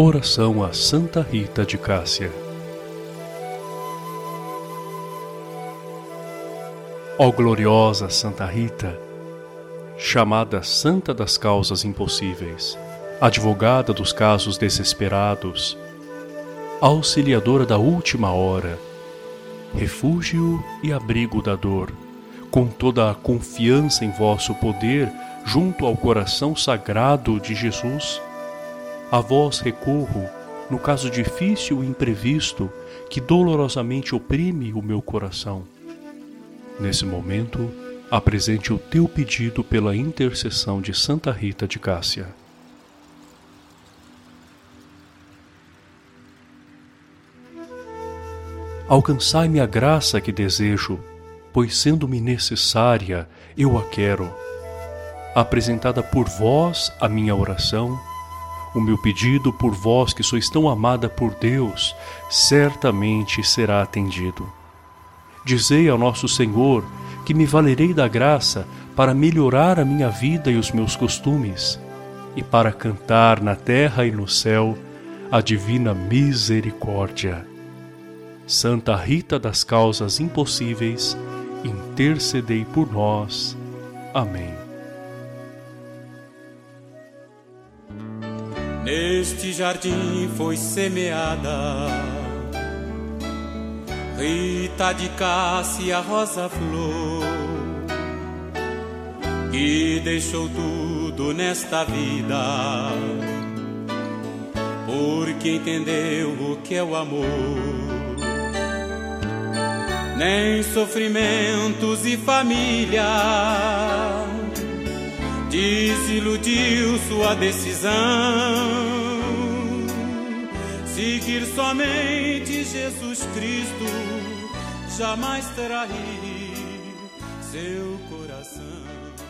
Oração a Santa Rita de Cássia. Ó gloriosa Santa Rita, chamada Santa das Causas Impossíveis, advogada dos casos desesperados, auxiliadora da última hora, refúgio e abrigo da dor, com toda a confiança em vosso poder junto ao coração sagrado de Jesus, a vós recorro no caso difícil e imprevisto que dolorosamente oprime o meu coração. Nesse momento, apresente o teu pedido pela intercessão de Santa Rita de Cássia. Alcançai-me a graça que desejo, pois sendo-me necessária, eu a quero. Apresentada por vós a minha oração, o meu pedido por vós que sois tão amada por Deus, certamente será atendido. Dizei ao nosso Senhor que me valerei da graça para melhorar a minha vida e os meus costumes, e para cantar na terra e no céu a divina misericórdia. Santa Rita das Causas Impossíveis, intercedei por nós. Amém. Neste jardim foi semeada Rita de Cássia Rosa Flor, que deixou tudo nesta vida, porque entendeu o que é o amor nem sofrimentos e família. Desiludiu sua decisão, seguir somente Jesus Cristo, jamais trair seu coração.